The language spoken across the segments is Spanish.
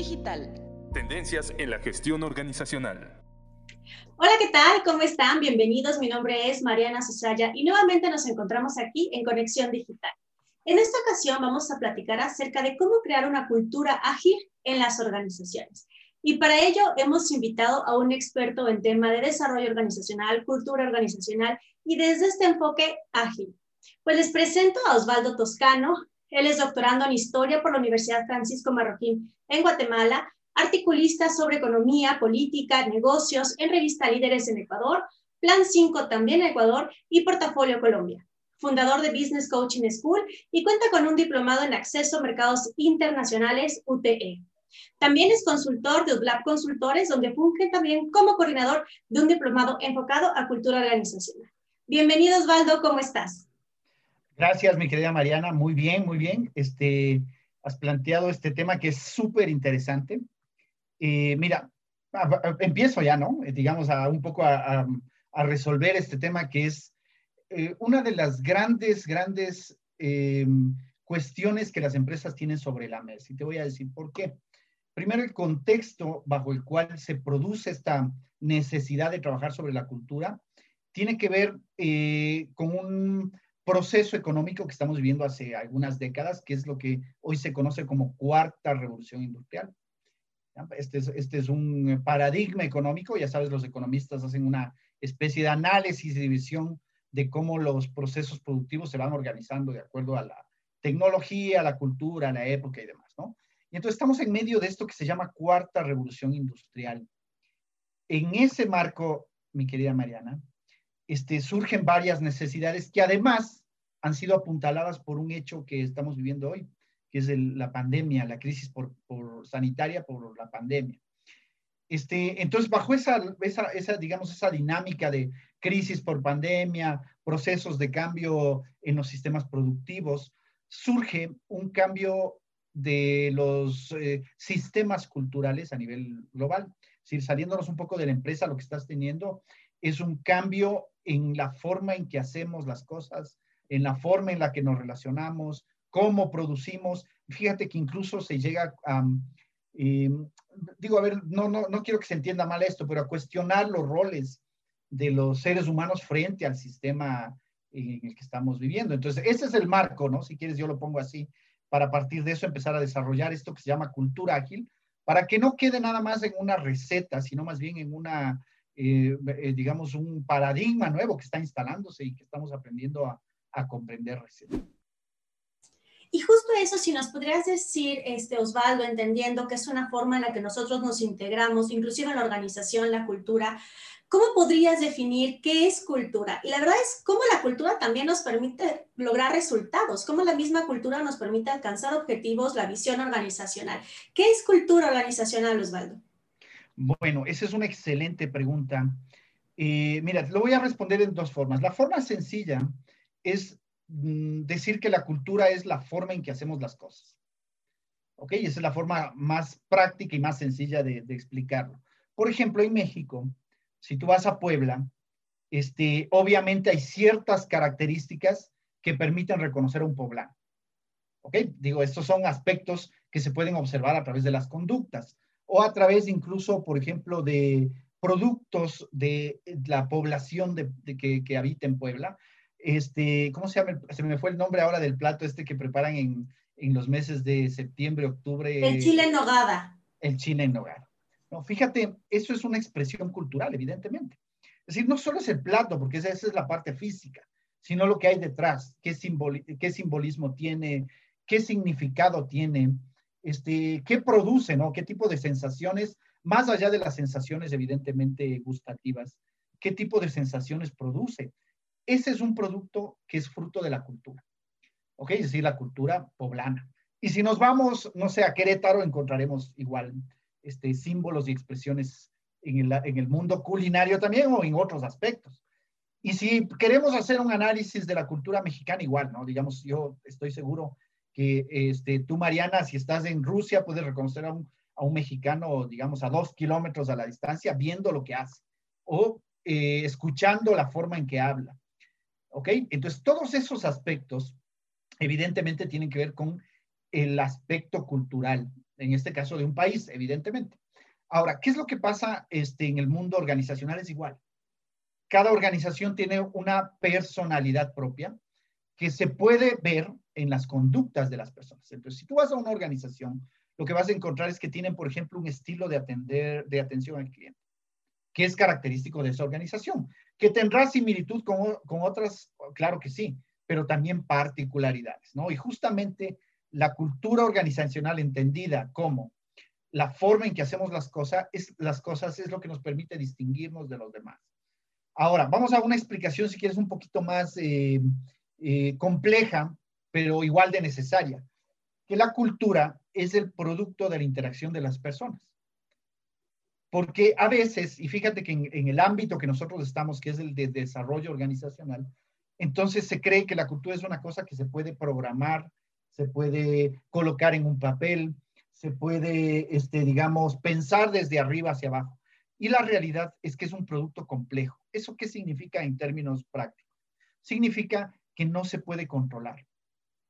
Digital. Tendencias en la gestión organizacional. Hola, ¿qué tal? ¿Cómo están? Bienvenidos. Mi nombre es Mariana Susaya y nuevamente nos encontramos aquí en Conexión Digital. En esta ocasión vamos a platicar acerca de cómo crear una cultura ágil en las organizaciones. Y para ello hemos invitado a un experto en tema de desarrollo organizacional, cultura organizacional y desde este enfoque ágil. Pues les presento a Osvaldo Toscano. Él es doctorando en Historia por la Universidad Francisco Marroquín en Guatemala, articulista sobre economía, política, negocios en revista Líderes en Ecuador, Plan 5 también en Ecuador y Portafolio Colombia fundador de Business Coaching School y cuenta con un diplomado en acceso a mercados internacionales UTE. También es consultor de UDLAB Consultores, donde funge también como coordinador de un diplomado enfocado a cultura organizacional. Bienvenido, Osvaldo, ¿cómo estás? Gracias, mi querida Mariana. Muy bien, muy bien. Este, has planteado este tema que es súper interesante. Eh, mira, empiezo ya, ¿no? Eh, digamos, a un poco a, resolver este tema que es eh, una de las grandes, grandes cuestiones que las empresas tienen sobre la mesa. Y te voy a decir por qué. Primero, el contexto bajo el cual se produce esta necesidad de trabajar sobre la cultura tiene que ver eh, con un proceso económico que estamos viviendo hace algunas décadas, que es lo que hoy se conoce como cuarta revolución industrial. Este es, este es un paradigma económico, ya sabes, los economistas hacen una especie de análisis y división de cómo los procesos productivos se van organizando de acuerdo a la tecnología, la cultura, la época y demás, ¿no? Y entonces estamos en medio de esto que se llama cuarta revolución industrial. En ese marco, mi querida Mariana, este, surgen varias necesidades que además han sido apuntaladas por un hecho que estamos viviendo hoy, que es la pandemia, la crisis por, sanitaria por la pandemia. Este, entonces, bajo esa, esa, esa, digamos, esa dinámica de crisis por pandemia, procesos de cambio en los sistemas productivos, surge un cambio de los eh, sistemas culturales a nivel global. Es decir, saliéndonos un poco de la empresa, lo que estás teniendo es un cambio en la forma en que hacemos las cosas, en la forma en la que nos relacionamos, cómo producimos. Fíjate que incluso se llega a, em, digo, a ver, no, no, no quiero que se entienda mal esto, pero a cuestionar los roles de los seres humanos frente al sistema en el que estamos viviendo. Entonces, ese es el marco, ¿no? Si quieres, yo lo pongo así para a partir de eso empezar a desarrollar esto que se llama cultura ágil, para que no quede nada más en una receta, sino más bien en una, eh, eh, digamos, un paradigma nuevo que está instalándose y que estamos aprendiendo a, a comprender recién. Y justo eso, si nos podrías decir, este, Osvaldo, entendiendo que es una forma en la que nosotros nos integramos, inclusive en la organización, la cultura, ¿Cómo podrías definir qué es cultura? Y la verdad es cómo la cultura también nos permite lograr resultados, cómo la misma cultura nos permite alcanzar objetivos, la visión organizacional. ¿Qué es cultura organizacional, Osvaldo? Bueno, esa es una excelente pregunta. Eh, mira, lo voy a responder en dos formas. La forma sencilla es mm, decir que la cultura es la forma en que hacemos las cosas. ¿Ok? Esa es la forma más práctica y más sencilla de, explicarlo. Por ejemplo, en México, si tú vas a Puebla, este, obviamente hay ciertas características que permiten reconocer a un poblano. ¿Ok? Digo, estos son aspectos que se pueden observar a través de las conductas o a través incluso, por ejemplo, de productos de la población de, que, habita en Puebla. Este, ¿Cómo se llama? Se me fue el nombre ahora del plato este que preparan en, en los meses de septiembre, octubre. El chile en nogada. El chile en nogada. No, fíjate, eso es una expresión cultural, evidentemente. Es decir, no solo es el plato, porque esa, es la parte física, sino lo que hay detrás, qué, qué simbolismo tiene, qué significado tiene, este, qué produce, ¿no? Qué tipo de sensaciones, más allá de las sensaciones evidentemente gustativas, qué tipo de sensaciones produce. Ese es un producto que es fruto de la cultura, ¿ok? Es decir, la cultura poblana. Y si nos vamos, no sé, a Querétaro, encontraremos igual este, símbolos y expresiones en el, mundo culinario también o en otros aspectos. Y si queremos hacer un análisis de la cultura mexicana, igual, ¿no? Digamos, yo estoy seguro que este, tú, Mariana, si estás en Rusia, puedes reconocer a un, a un mexicano, digamos, a dos kilómetros a la distancia, viendo lo que hace o eh, escuchando la forma en que habla. ¿Ok? Entonces, todos esos aspectos, evidentemente, tienen que ver con el aspecto cultural en este caso de un país, evidentemente. Ahora, ¿qué es lo que pasa este, en el mundo organizacional? Es igual. Cada organización tiene una personalidad propia que se puede ver en las conductas de las personas. Entonces, si tú vas a una organización, lo que vas a encontrar es que tienen, por ejemplo, un estilo de atender, de atención al cliente, que es característico de esa organización, que tendrá similitud con, con otras, claro que sí, pero también particularidades, ¿no? Y justamente la cultura organizacional entendida como la forma en que hacemos las cosas es, las cosas es lo que nos permite distinguirnos de los demás. Ahora, vamos a una explicación, si quieres, un poquito más eh, eh, compleja, pero igual de necesaria, que la cultura es el producto de la interacción de las personas. Porque a veces, y fíjate que en, el ámbito que nosotros estamos, que es el de desarrollo organizacional, entonces se cree que la cultura es una cosa que se puede programar, se puede colocar en un papel, se puede, este, digamos, pensar desde arriba hacia abajo. Y la realidad es que es un producto complejo. ¿Eso qué significa en términos prácticos? Significa que no se puede controlar.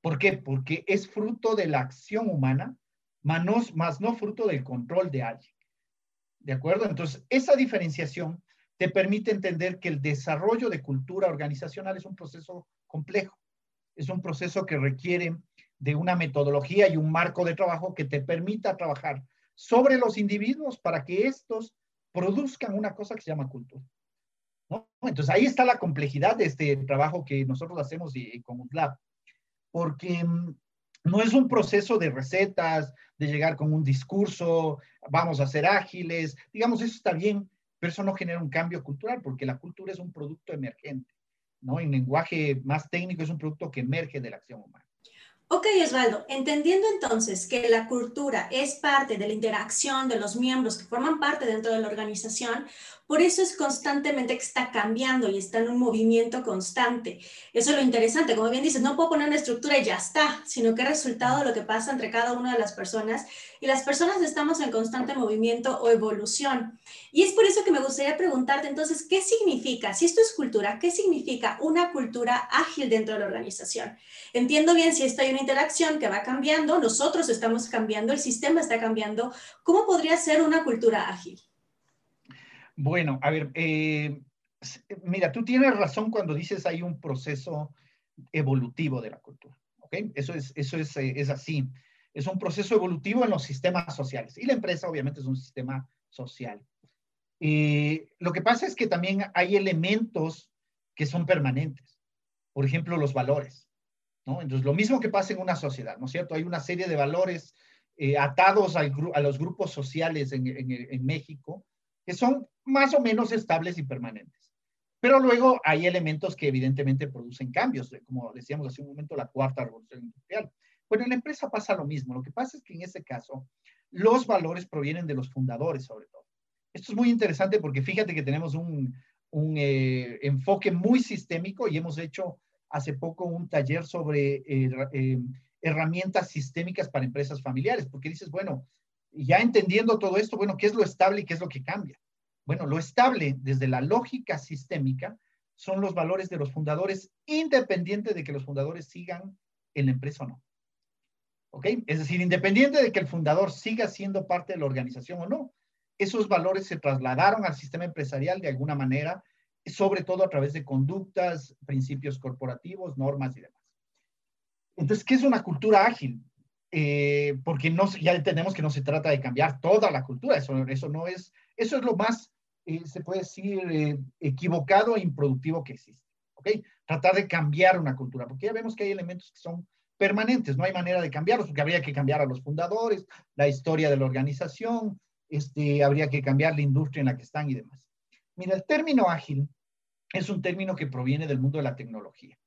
¿Por qué? Porque es fruto de la acción humana, más más no fruto del control de alguien. ¿De acuerdo? Entonces, esa diferenciación te permite entender que el desarrollo de cultura organizacional es un proceso complejo. Es un proceso que requiere de una metodología y un marco de trabajo que te permita trabajar sobre los individuos para que estos produzcan una cosa que se llama cultura. Entonces ahí está la complejidad de este trabajo que nosotros hacemos con UTLAB, porque mm, no es un proceso de recetas, de llegar con un discurso, vamos a ser ágiles, digamos, eso está bien, pero eso no genera un cambio cultural, porque la cultura es un producto emergente, ¿no? En lenguaje más técnico es un producto que emerge de la acción humana. Ok, Osvaldo, entendiendo entonces que la cultura es parte de la interacción de los miembros que forman parte dentro de la organización, por eso es constantemente que está cambiando y está en un movimiento constante. Eso es lo interesante. Como bien dices, no puedo poner una estructura y ya está, sino que es resultado de lo que pasa entre cada una de las personas. Y las personas estamos en constante movimiento o evolución. Y es por eso que me gustaría preguntarte entonces, ¿qué significa, si esto es cultura, qué significa una cultura ágil dentro de la organización? Entiendo bien si esto hay una interacción que va cambiando, nosotros estamos cambiando, el sistema está cambiando. ¿Cómo podría ser una cultura ágil? Bueno, a ver, eh, mira, tú tienes razón cuando dices hay un proceso evolutivo de la cultura, ¿ok? Eso es, eso es, eh, es así. Es un proceso evolutivo en los sistemas sociales. Y la empresa obviamente es un sistema social. Eh, lo que pasa es que también hay elementos que son permanentes. Por ejemplo, los valores. ¿no? Entonces, lo mismo que pasa en una sociedad, ¿no es cierto? Hay una serie de valores atados a los grupos sociales en México son más o menos estables y permanentes. Pero luego hay elementos que evidentemente producen cambios, como decíamos hace un momento, la cuarta revolución industrial. Bueno, en la empresa pasa lo mismo. Lo que pasa es que en ese caso, los valores provienen de los fundadores, sobre todo. Esto es muy interesante porque fíjate que tenemos un, un eh, enfoque muy sistémico y hemos hecho hace poco un taller sobre eh, eh, herramientas sistémicas para empresas familiares, porque dices, bueno, ya entendiendo todo esto, bueno, ¿qué es lo estable y qué es lo que cambia? Bueno, lo estable desde la lógica sistémica son los valores de los fundadores, independiente de que los fundadores sigan en la empresa o no. ¿Ok? Es decir, independiente de que el fundador siga siendo parte de la organización o no, esos valores se trasladaron al sistema empresarial de alguna manera, sobre todo a través de conductas, principios corporativos, normas y demás. Entonces, ¿qué es una cultura ágil? Eh, porque no, ya entendemos que no se trata de cambiar toda la cultura, eso, no es, eso es lo más, eh, se puede decir, eh, equivocado e improductivo que existe, ¿ok? Tratar de cambiar una cultura, porque ya vemos que hay elementos que son permanentes, no hay manera de cambiarlos, porque habría que cambiar a los fundadores, la historia de la organización, este, habría que cambiar la industria en la que están y demás. Mira, el término ágil es un término que proviene del mundo de la tecnología.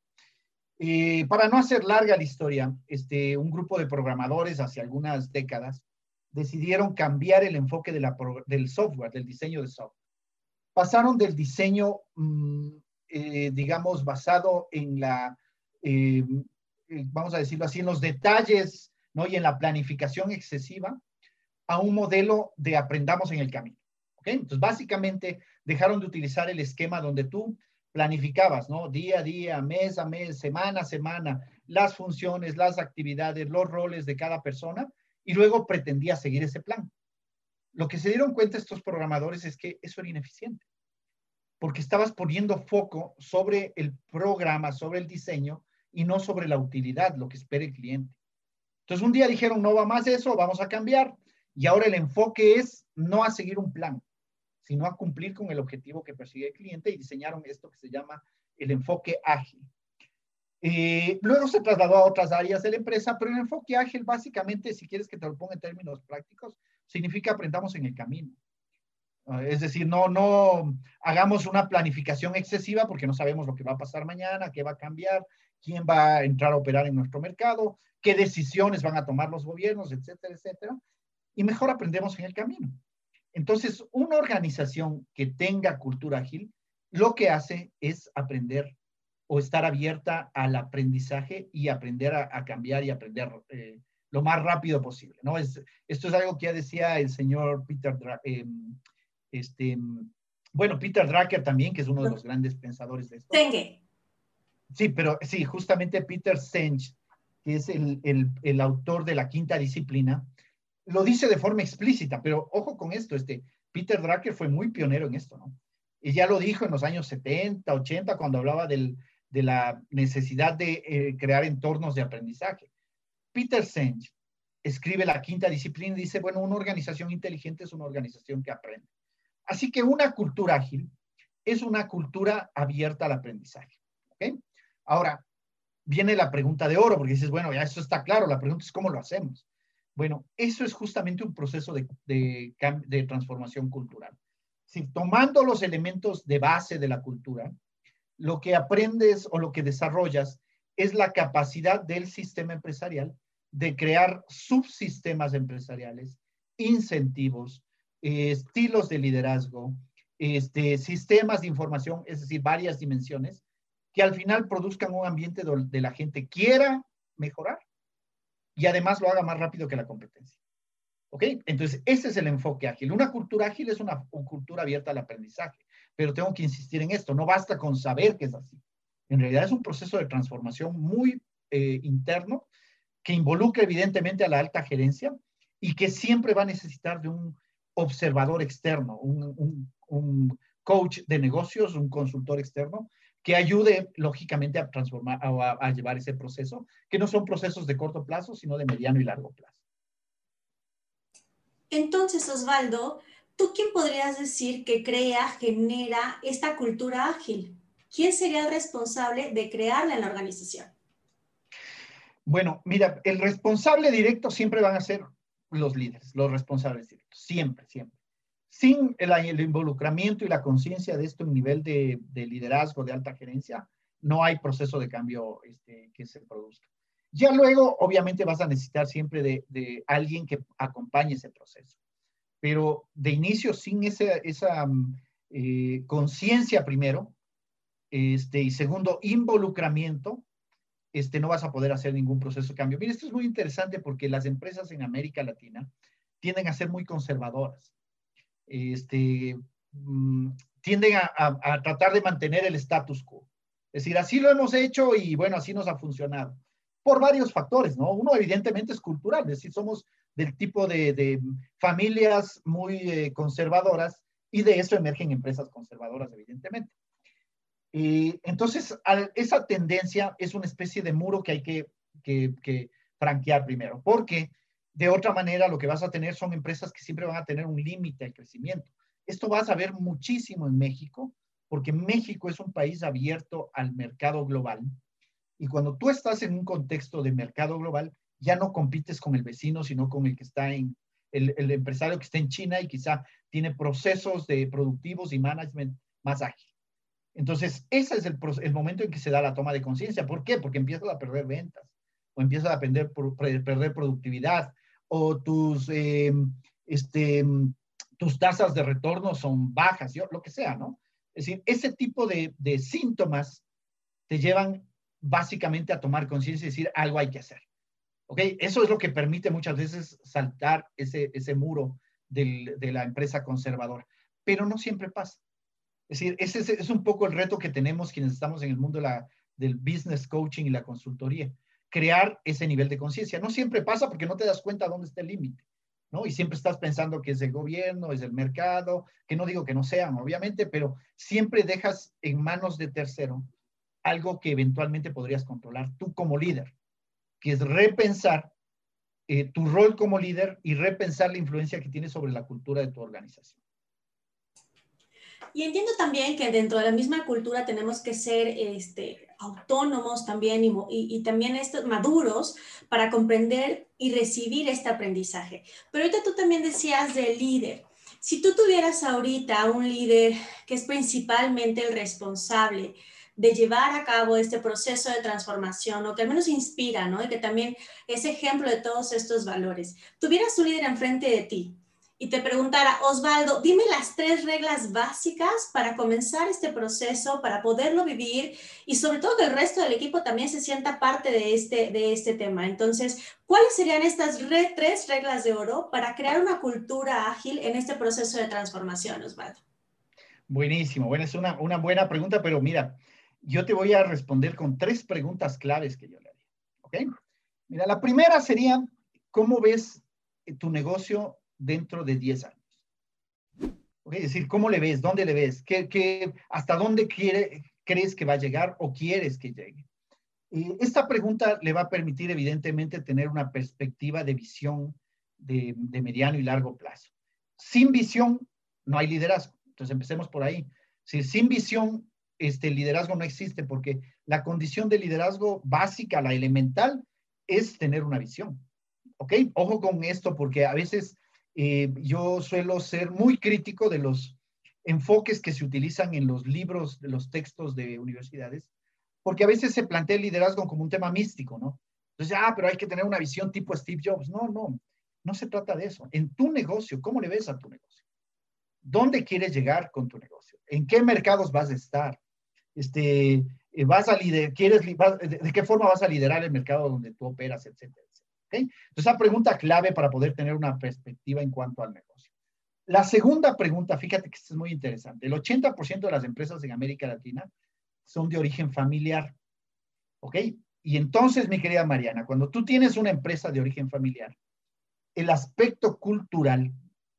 Eh, para no hacer larga la historia, este, un grupo de programadores hace algunas décadas decidieron cambiar el enfoque del software, del diseño de software. Pasaron del diseño, mm, eh, digamos, basado en la, eh, vamos a decirlo así, en los detalles ¿no? y en la planificación excesiva, a un modelo de aprendamos en el camino. ¿okay? Entonces, básicamente, dejaron de utilizar el esquema donde tú planificabas, ¿no? Día a día, mes a mes, semana a semana, las funciones, las actividades, los roles de cada persona y luego pretendía seguir ese plan. Lo que se dieron cuenta estos programadores es que eso era ineficiente, porque estabas poniendo foco sobre el programa, sobre el diseño y no sobre la utilidad, lo que espera el cliente. Entonces un día dijeron, no va más eso, vamos a cambiar. Y ahora el enfoque es no a seguir un plan, sino a cumplir con el objetivo que persigue el cliente y diseñaron esto que se llama el enfoque ágil. Eh, luego se trasladó a otras áreas de la empresa, pero el enfoque ágil básicamente, si quieres que te lo ponga en términos prácticos, significa aprendamos en el camino. Ah, es decir, no, no hagamos una planificación excesiva porque no sabemos lo que va a pasar mañana, qué va a cambiar, quién va a entrar a operar en nuestro mercado, qué decisiones van a tomar los gobiernos, etcétera, etcétera. Y mejor aprendemos en el camino. Entonces, una organización que tenga cultura ágil, lo que hace es aprender o estar abierta al aprendizaje y aprender a, cambiar y aprender eh, lo más rápido posible, ¿no? Es, esto es algo que ya decía el señor Peter, eh, este, bueno, Peter Drucker también, que es uno de los grandes pensadores de esto. Senge. Sí, pero sí, justamente Peter Senge, que es el, el, el autor de la quinta disciplina, lo dice de forma explícita, pero ojo con esto, este, Peter Drucker fue muy pionero en esto, ¿no? Y ya lo dijo en los años 70, 80, cuando hablaba del, de la necesidad de eh, crear entornos de aprendizaje. Peter Senge escribe la quinta disciplina y dice, bueno, una organización inteligente es una organización que aprende. Así que una cultura ágil es una cultura abierta al aprendizaje. ¿okay? Ahora, viene la pregunta de oro, porque dices, bueno, ya eso está claro, la pregunta es cómo lo hacemos. Bueno, eso es justamente un proceso de, de, transformación cultural. Si tomando los elementos de base de la cultura, lo que aprendes o lo que desarrollas es la capacidad del sistema empresarial de crear subsistemas empresariales, incentivos, estilos de liderazgo, este, sistemas de información, es decir, varias dimensiones, que al final produzcan un ambiente donde la gente quiera mejorar y además lo haga más rápido que la competencia. ¿Ok? Entonces, ese es el enfoque ágil. Una cultura ágil es una, cultura abierta al aprendizaje, pero tengo que insistir en esto, no basta con saber que es así. En realidad es un proceso de transformación muy eh, interno que involucra evidentemente a la alta gerencia y que siempre va a necesitar de un observador externo, un, un coach de negocios, un consultor externo, que ayude, lógicamente, a transformar, a, a, llevar ese proceso, que no son procesos de corto plazo, sino de mediano y largo plazo. Entonces, Osvaldo, ¿tú quién podrías decir que crea, genera esta cultura ágil? ¿Quién sería el responsable de crearla en la organización? Bueno, mira, el responsable directo siempre van a ser los líderes, los responsables directos, siempre, siempre sin el, involucramiento y la conciencia de esto en nivel de, liderazgo, de alta gerencia, no hay proceso de cambio este, que se produzca. Ya luego, obviamente, vas a necesitar siempre de, alguien que acompañe ese proceso. Pero de inicio, sin esa mm, eh, conciencia primero, este, y segundo, involucramiento, este, no vas a poder hacer ningún proceso de cambio. Mira, esto es muy interesante porque las empresas en América Latina tienden a ser muy conservadoras este, mm, tienden a, tratar de mantener el status quo. Es decir, así lo hemos hecho y bueno, así nos ha funcionado. Por varios factores, ¿no? Uno evidentemente es cultural, es decir, somos del tipo de, familias muy eh, conservadoras y de eso emergen empresas conservadoras, evidentemente. Y entonces, esa tendencia es una especie de muro que hay que, que franquear primero, porque de otra manera, lo que vas a tener son empresas que siempre van a tener un límite al crecimiento. Esto vas a ver muchísimo en México, porque México es un país abierto al mercado global. Y cuando tú estás en un contexto de mercado global, ya no compites con el vecino, sino con el que está en, el, empresario que está en China y quizá tiene procesos de productivos y management más ágil. Entonces, ese es el, momento en que se da la toma de conciencia. ¿Por qué? Porque empiezas a perder ventas o empiezas a perder productividad o tus, eh, este, tus tasas de retorno son bajas, yo, lo que sea, ¿no? Es decir, ese tipo de, de síntomas te llevan básicamente a tomar conciencia y decir algo hay que hacer. ¿Ok? Eso es lo que permite muchas veces saltar ese, ese muro del, de la empresa conservadora. Pero no siempre pasa. Es decir, ese es, un poco el reto que tenemos quienes estamos en el mundo de la, del business coaching y la consultoría crear ese nivel de conciencia. No siempre pasa porque no te das cuenta dónde está el límite, ¿no? Y siempre estás pensando que es el gobierno, es el mercado, que no digo que no sean, obviamente, pero siempre dejas en manos de tercero algo que eventualmente podrías controlar tú como líder, que es repensar eh, tu rol como líder y repensar la influencia que tienes sobre la cultura de tu organización. Y entiendo también que dentro de la misma cultura tenemos que ser este, autónomos también y, y, también estos, maduros para comprender y recibir este aprendizaje. Pero ahorita tú también decías de líder. Si tú tuvieras ahorita un líder que es principalmente el responsable de llevar a cabo este proceso de transformación o que al menos inspira, ¿no? Y que también es ejemplo de todos estos valores. Tuvieras un líder enfrente de ti y te preguntara, Osvaldo, dime las tres reglas básicas para comenzar este proceso, para poderlo vivir y sobre todo que el resto del equipo también se sienta parte de este, de este tema. Entonces, ¿cuáles serían estas tres reglas de oro para crear una cultura ágil en este proceso de transformación, Osvaldo? Buenísimo, bueno, es una, una buena pregunta, pero mira, yo te voy a responder con tres preguntas claves que yo le haría. ¿Ok? Mira, la primera sería, ¿cómo ves tu negocio dentro de 10 años? ¿Okay? Es decir, ¿cómo le ves? ¿Dónde le ves? ¿Qué, qué, hasta dónde quiere, crees que va a llegar o quieres que llegue? Y esta pregunta le va a permitir, evidentemente, tener una perspectiva de visión de, de mediano y largo plazo. Sin visión, no hay liderazgo. Entonces, empecemos por ahí. Si sin visión este liderazgo no existe porque la condición de liderazgo básica, la elemental, es tener una visión. ¿Ok? Ojo con esto porque a veces eh, yo suelo ser muy crítico de los enfoques que se utilizan en los libros, de los textos de universidades, porque a veces se plantea el liderazgo como un tema místico, ¿no? Entonces, ah, pero hay que tener una visión tipo Steve Jobs. No, no, no se trata de eso. En tu negocio, ¿cómo le ves a tu negocio? ¿Dónde quieres llegar con tu negocio? ¿En qué mercados vas a estar? este, eh, vas a liderar, quieres, de, qué forma vas a liderar el mercado donde tú operas, etcétera. ¿Okay? Entonces, esa pregunta clave para poder tener una perspectiva en cuanto al negocio. La segunda pregunta, fíjate que es muy interesante. El 80% de las empresas en América Latina son de origen familiar. ¿Ok? Y entonces, mi querida Mariana, cuando tú tienes una empresa de origen familiar, el aspecto cultural,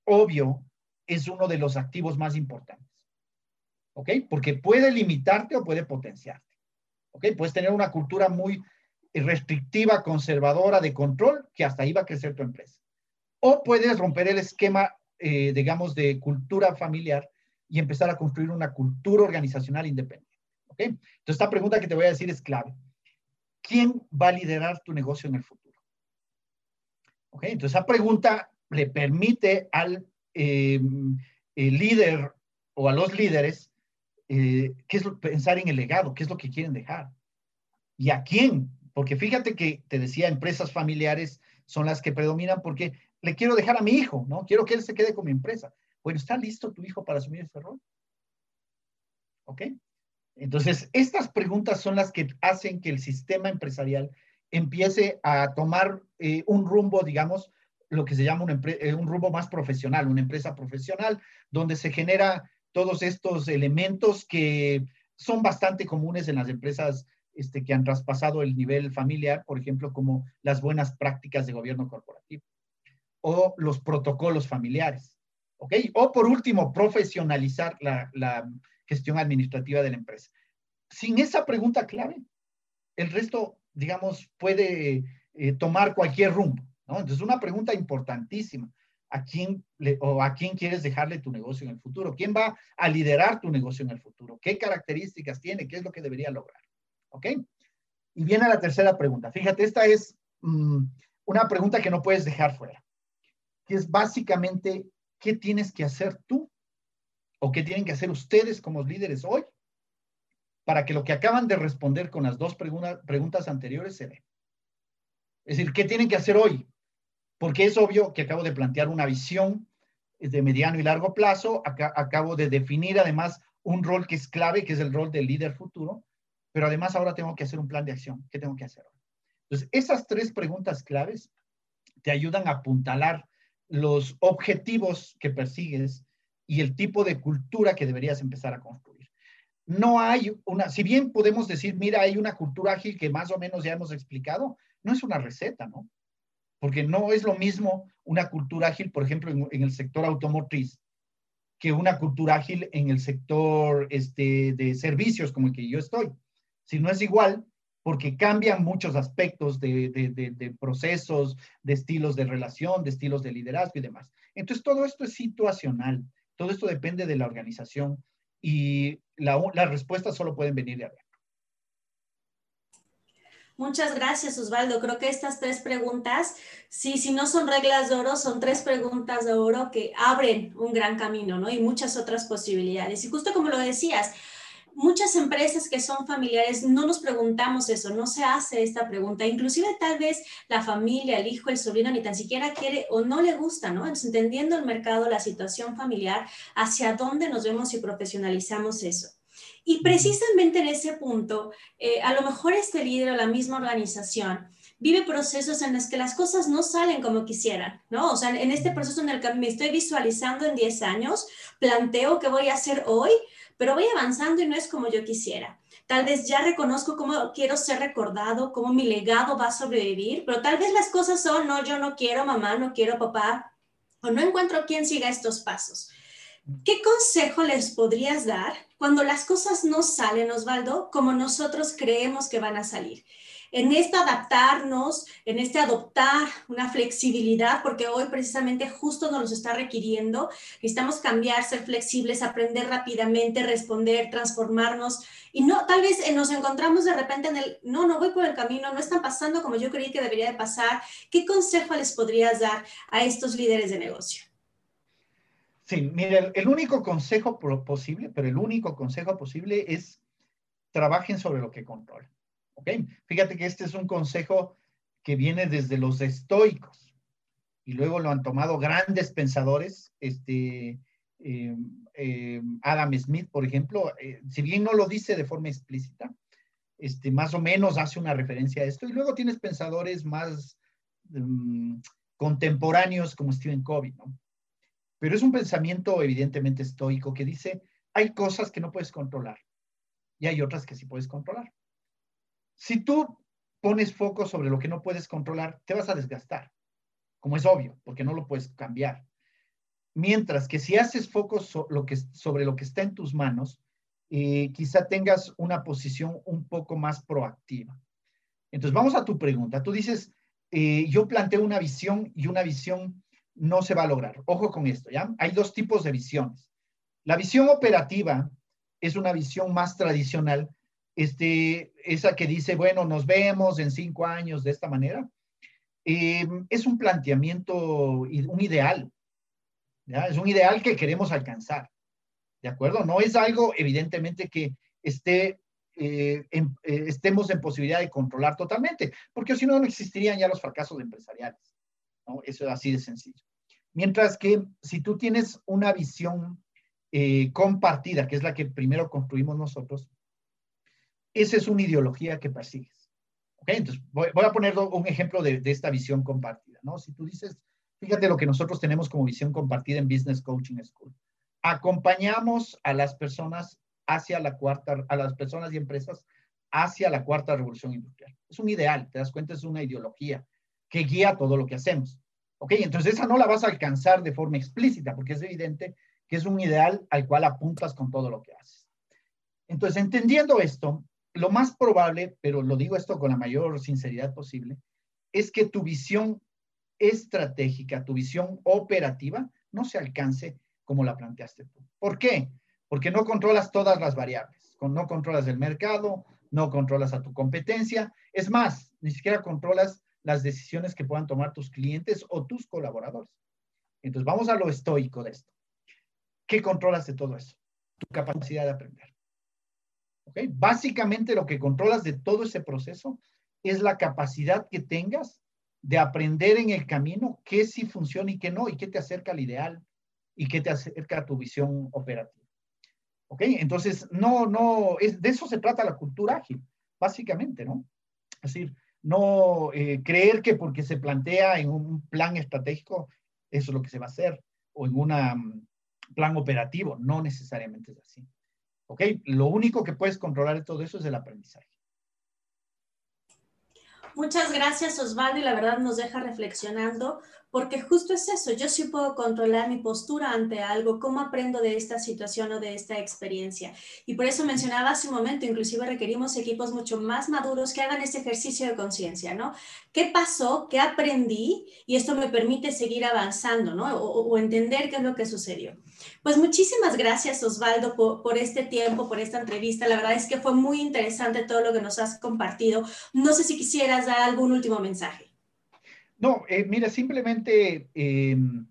obvio, es uno de los activos más importantes. ¿ok? Porque puede limitarte o puede potenciarte, ¿ok? Puedes tener una cultura muy restrictiva, conservadora, de control, que hasta ahí va a crecer tu empresa. O puedes romper el esquema, eh, digamos, de cultura familiar y empezar a construir una cultura organizacional independiente, ¿ok? Entonces, esta pregunta que te voy a decir es clave. ¿Quién va a liderar tu negocio en el futuro? ¿Ok? Entonces, esa pregunta le permite al eh, líder o a los líderes eh, pensar en el legado, qué es lo que quieren dejar y a quién. Porque fíjate que te decía, empresas familiares son las que predominan porque le quiero dejar a mi hijo, ¿no? Quiero que él se quede con mi empresa. Bueno, ¿está listo tu hijo para asumir ese rol? ¿Ok? Entonces, estas preguntas son las que hacen que el sistema empresarial empiece a tomar eh, un rumbo, digamos, lo que se llama un, eh, un rumbo más profesional, una empresa profesional, donde se genera todos estos elementos que son bastante comunes en las empresas este, que han traspasado el nivel familiar, por ejemplo, como las buenas prácticas de gobierno corporativo o los protocolos familiares. ¿Ok? O por último, profesionalizar la, gestión administrativa de la empresa. Sin esa pregunta clave, el resto, digamos, puede eh, tomar cualquier rumbo. ¿no? Entonces, una pregunta importantísima a quién o a quién quieres dejarle tu negocio en el futuro, quién va a liderar tu negocio en el futuro, qué características tiene, qué es lo que debería lograr. ¿Ok? Y viene la tercera pregunta. Fíjate, esta es mm, una pregunta que no puedes dejar fuera, que es básicamente, ¿qué tienes que hacer tú o qué tienen que hacer ustedes como líderes hoy para que lo que acaban de responder con las dos preguntas anteriores se dé? Es decir, ¿qué tienen que hacer hoy porque es obvio que acabo de plantear una visión de mediano y largo plazo, acabo de definir además un rol que es clave, que es el rol del líder futuro, pero además ahora tengo que hacer un plan de acción. ¿Qué tengo que hacer? Entonces, esas tres preguntas claves te ayudan a apuntalar los objetivos que persigues y el tipo de cultura que deberías empezar a construir. no hay una, si bien podemos decir, mira, hay una cultura ágil que más o menos ya hemos explicado, no es una receta, ¿no? Porque no es lo mismo una cultura ágil, por ejemplo, en, el sector automotriz, que una cultura ágil en el sector este, de servicios como el que yo estoy. Si no es igual, porque cambian muchos aspectos de, de, procesos, de estilos de relación, de estilos de liderazgo y demás. Entonces, todo esto es situacional, todo esto depende de la organización y las respuestas solo pueden venir de adentro. Muchas gracias, Osvaldo. Creo que estas tres preguntas, sí, si no son reglas de oro, son tres preguntas de oro que abren un gran camino, ¿no? Y muchas otras posibilidades. Y justo como lo decías, muchas empresas que son familiares no nos preguntamos eso, no se hace esta pregunta. Inclusive tal vez la familia, el hijo, el sobrino ni tan siquiera quiere o no le gusta, ¿no? Entonces, entendiendo el mercado, la situación familiar, hacia dónde nos vemos y profesionalizamos eso. Y precisamente en ese punto, eh, a lo mejor este líder o la misma organización vive procesos en los que las cosas no salen como quisieran, ¿no? O sea, en este proceso en el que me estoy visualizando en 10 años, planteo qué voy a hacer hoy, pero voy avanzando y no es como yo quisiera. Tal vez ya reconozco cómo quiero ser recordado, cómo mi legado va a sobrevivir, pero tal vez las cosas son, no, yo no quiero mamá, no quiero papá, o no encuentro quien siga estos pasos. ¿Qué consejo les podrías dar cuando las cosas no salen, Osvaldo, como nosotros creemos que van a salir? En este adaptarnos, en este adoptar una flexibilidad, porque hoy precisamente justo nos lo está requiriendo. Necesitamos cambiar, ser flexibles, aprender rápidamente, responder, transformarnos. Y no, tal vez eh, nos encontramos de repente en el, no, no voy por el camino, no están pasando como yo creí que debería de pasar. ¿Qué consejo les podrías dar a estos líderes de negocio? Sí, mire, el único consejo posible, pero el único consejo posible es trabajen sobre lo que controlan. Fíjate que este es un consejo que viene desde los estoicos y luego lo han tomado grandes pensadores, este, eh, eh, Adam Smith, por ejemplo, eh, si bien no lo dice de forma explícita, este, más o menos hace una referencia a esto. Y luego tienes pensadores más mm, contemporáneos como Stephen Covey, ¿no? Pero es un pensamiento evidentemente estoico que dice, hay cosas que no puedes controlar y hay otras que sí puedes controlar. Si tú pones foco sobre lo que no puedes controlar, te vas a desgastar, como es obvio, porque no lo puedes cambiar. Mientras que si haces foco sobre lo que está en tus manos, eh, quizá tengas una posición un poco más proactiva. Entonces, vamos a tu pregunta. Tú dices, eh, yo planteo una visión y una visión no se va a lograr. Ojo con esto, ¿ya? Hay dos tipos de visiones. La visión operativa es una visión más tradicional este, esa que dice, bueno, nos vemos en cinco años de esta manera, eh, es un planteamiento, un ideal, es un ideal que queremos alcanzar, ¿de acuerdo? No es algo, evidentemente, que eh, eh, estemos en posibilidad de controlar totalmente, porque si no, no existirían ya los fracasos empresariales, ¿no? Eso es así de sencillo. Mientras que si tú tienes una visión compartida, que es la que primero construimos nosotros, esa es una ideología que persigues. Entonces, voy, a poner un ejemplo de, esta visión compartida, ¿no? Si tú dices, fíjate lo que nosotros tenemos como visión compartida en Business Coaching School. Acompañamos a las personas hacia la cuarta, a las personas y empresas hacia la cuarta revolución industrial. Es un ideal, te das cuenta, es una ideología que guía todo lo que hacemos. ¿Ok? Entonces esa no la vas a alcanzar de forma explícita porque es evidente que es un ideal al cual apuntas con todo lo que haces. Entonces, entendiendo esto, lo más probable, pero lo digo esto con la mayor sinceridad posible, es que tu visión estratégica, tu visión operativa, no se alcance como la planteaste tú. ¿Por qué? Porque no controlas todas las variables. No controlas el mercado, no controlas a tu competencia. Es más, ni siquiera controlas las decisiones que puedan tomar tus clientes o tus colaboradores. Entonces, vamos a lo estoico de esto. ¿Qué controlas de todo eso? Tu capacidad de aprender. Básicamente lo que controlas de todo ese proceso es la capacidad que tengas de aprender en el camino qué sí funciona y qué no, y qué te acerca al ideal y qué te acerca a tu visión operativa. ¿Ok? Entonces, no, no, es, de eso se trata la cultura ágil, básicamente, ¿no? Es decir, no eh, creer que porque se plantea en un plan estratégico, eso es lo que se va a hacer, o en un plan operativo, no necesariamente es así. ¿Ok? Lo único que puedes controlar de todo eso es el aprendizaje. Muchas gracias Osvaldo y la verdad nos deja reflexionando porque justo es eso, yo sí puedo controlar mi postura ante algo, cómo aprendo de esta situación o de esta experiencia. Y por eso mencionaba hace un momento, inclusive requerimos equipos mucho más maduros que hagan ese ejercicio de conciencia, ¿no? ¿Qué pasó? ¿Qué aprendí? Y esto me permite seguir avanzando, ¿no? O, entender qué es lo que sucedió. Pues muchísimas gracias Osvaldo por, este tiempo, por esta entrevista. La verdad es que fue muy interesante todo lo que nos has compartido. No sé si quisieras dar algún último mensaje. No, eh, mira, simplemente em,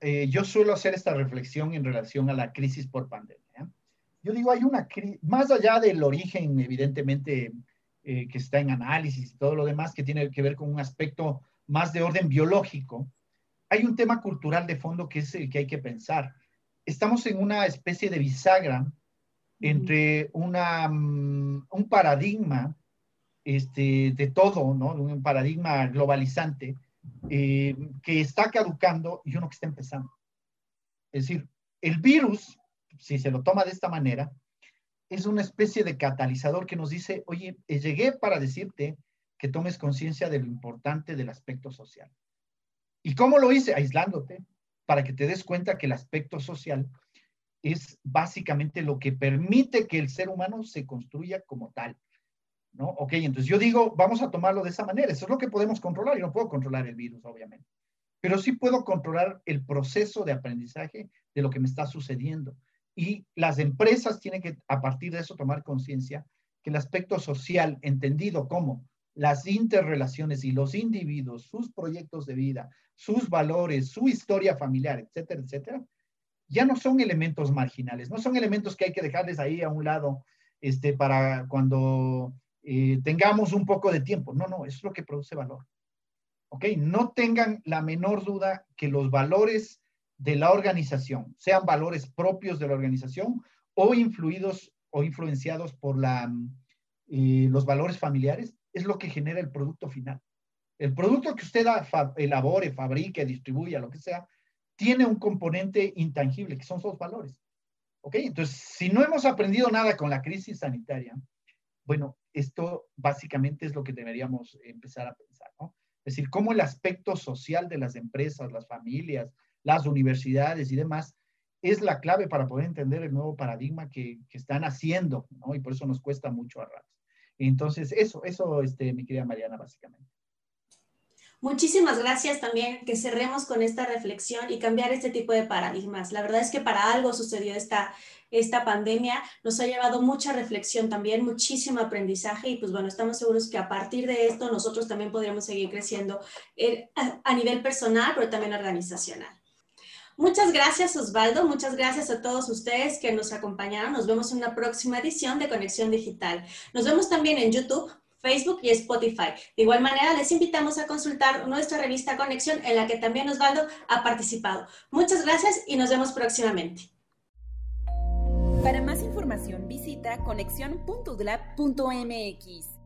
eh, yo suelo hacer esta reflexión en relación a la crisis por pandemia. Yo digo, hay una crisis, más allá del origen, evidentemente, eh, que está en análisis y todo lo demás, que tiene que ver con un aspecto más de orden biológico, hay un tema cultural de fondo que es el que hay que pensar. Estamos en una especie de bisagra entre mm, un paradigma este, de todo, ¿no? Un paradigma globalizante eh, que está caducando y uno que está empezando. Es decir, el virus, si se lo toma de esta manera, es una especie de catalizador que nos dice, oye, eh, llegué para decirte que tomes conciencia de lo importante del aspecto social. ¿Y cómo lo hice? Aislándote, para que te des cuenta que el aspecto social es básicamente lo que permite que el ser humano se construya como tal. ¿no? Ok, entonces yo digo, vamos a tomarlo de esa manera. Eso es lo que podemos controlar. Yo no puedo controlar el virus, obviamente. Pero sí puedo controlar el proceso de aprendizaje de lo que me está sucediendo. Y las empresas tienen que, a partir de eso, tomar conciencia que el aspecto social, entendido como las interrelaciones y los individuos, sus proyectos de vida, sus valores, su historia familiar, etcétera, etcétera, ya no son elementos marginales, no son elementos que hay que dejarles ahí a un lado este, para cuando eh, tengamos un poco de tiempo. No, no, es lo que produce valor. ¿Ok? No tengan la menor duda que los valores de la organización, sean valores propios de la organización o influidos o influenciados por la, eh, los valores familiares, es lo que genera el producto final. El producto que usted elabore, fabrique, distribuya, lo que sea, tiene un componente intangible, que son sus valores. ¿Ok? Entonces, si no hemos aprendido nada con la crisis sanitaria, bueno, esto básicamente es lo que deberíamos empezar a pensar, ¿no? Es decir, cómo el aspecto social de las empresas, las familias, las universidades y demás es la clave para poder entender el nuevo paradigma que, están haciendo, ¿no? Y por eso nos cuesta mucho a ratos. Entonces, eso, eso, este, mi querida Mariana, básicamente. Muchísimas gracias también que cerremos con esta reflexión y cambiar este tipo de paradigmas. La verdad es que para algo sucedió esta, esta pandemia, nos ha llevado mucha reflexión también, muchísimo aprendizaje y pues bueno, estamos seguros que a partir de esto nosotros también podríamos seguir creciendo eh, a nivel personal, pero también organizacional. Muchas gracias Osvaldo, muchas gracias a todos ustedes que nos acompañaron. Nos vemos en una próxima edición de Conexión Digital. Nos vemos también en YouTube Facebook y Spotify. De igual manera, les invitamos a consultar nuestra revista Conexión, en la que también Osvaldo ha participado. Muchas gracias y nos vemos próximamente. Para más información, visita conexión.udlab.mx.